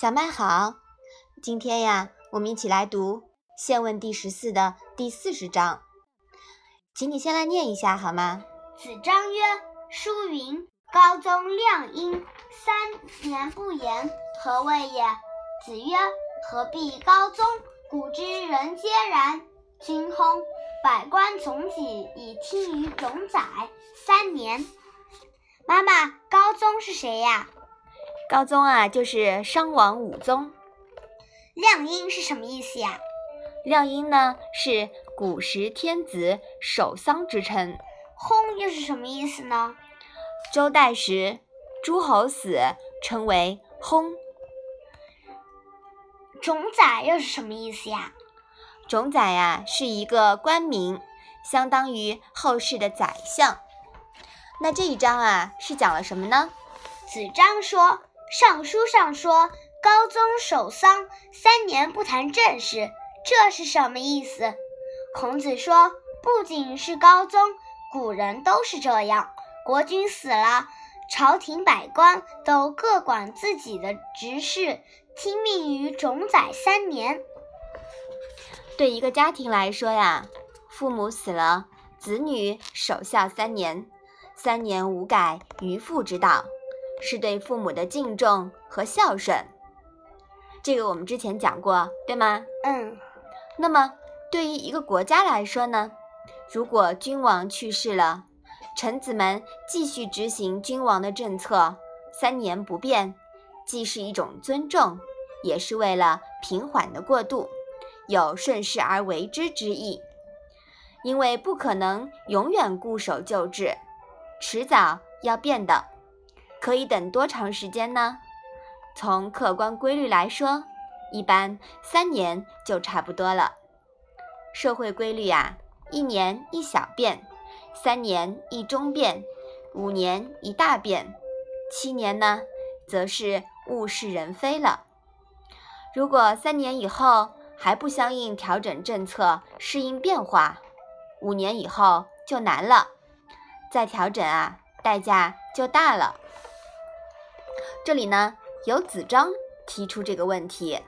小麦好，今天呀，我们一起来读《现问》第十四的第四十章，请你先来念一下好吗？子张曰：“书云，高宗亮阴，三年不言，何谓也？”子曰：“何必高宗？古之人皆然。今薨，百官总己以听于冢宰三年。”妈妈，高宗是谁呀？高宗啊，就是商王武宗。亮阴是什么意思呀？亮阴呢，是古时天子守丧之称。薨又是什么意思呢？周代时，诸侯死称为薨。冢宰又是什么意思呀？冢宰呀，是一个官名，相当于后世的宰相。那这一章啊，是讲了什么呢？子张说。尚书上说，高宗守丧三年不谈政事，这是什么意思？孔子说，不仅是高宗，古人都是这样。国君死了，朝廷百官都各管自己的职事，听命于冢宰三年。对一个家庭来说呀，父母死了，子女守孝三年，三年无改于父之道。是对父母的敬重和孝顺，这个我们之前讲过，对吗？嗯。那么，对于一个国家来说呢，如果君王去世了，臣子们继续执行君王的政策，三年不变，既是一种尊重，也是为了平缓的过渡，有顺势而为之之意。因为不可能永远固守旧制，迟早要变的。可以等多长时间呢？从客观规律来说，一般三年就差不多了。社会规律啊，一年一小变，三年一中变，五年一大变，七年呢，则是物是人非了。如果三年以后还不相应调整政策，适应变化，五年以后就难了。再调整啊，代价就大了。这里呢，由子张提出这个问题，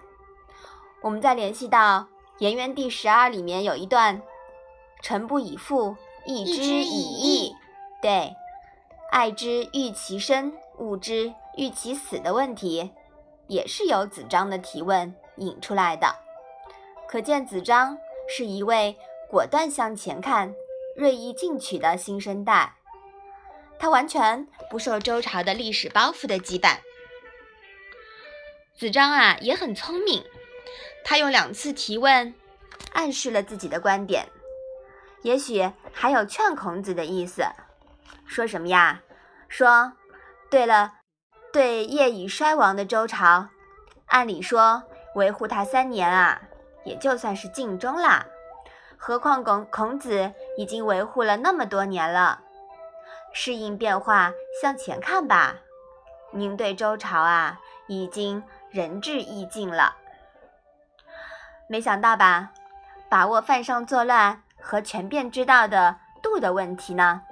我们再联系到《颜渊》第十二里面有一段“臣不以父，义之以义”，对，爱之欲其生，恶之欲其死的问题，也是由子张的提问引出来的。可见子张是一位果断向前看、锐意进取的新生代，他完全不受周朝的历史包袱的羁绊。子张啊也很聪明，他用两次提问，暗示了自己的观点，也许还有劝孔子的意思。说什么呀？说，对了，对业已衰亡的周朝，按理说维护他三年啊，也就算是尽忠啦。何况孔孔子已经维护了那么多年了，适应变化，向前看吧。您对周朝啊，已经。仁至义尽了，没想到吧？把握犯上作乱和权变之道的度的问题呢，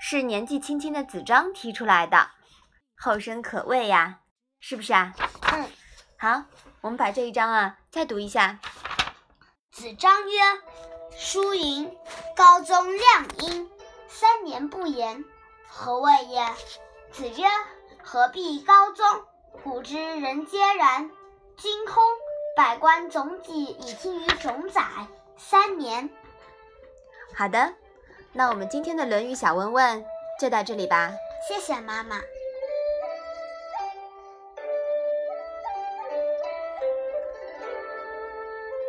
是年纪轻轻的子张提出来的，后生可畏呀，是不是啊？嗯，好，我们把这一章啊再读一下。子张曰：“书云，高宗亮阴，三年不言，何谓也？”子曰：“何必高宗？”古之人皆然。今空，百官总己以听于冢宰三年。好的，那我们今天的《论语》小问问就到这里吧。谢谢妈妈。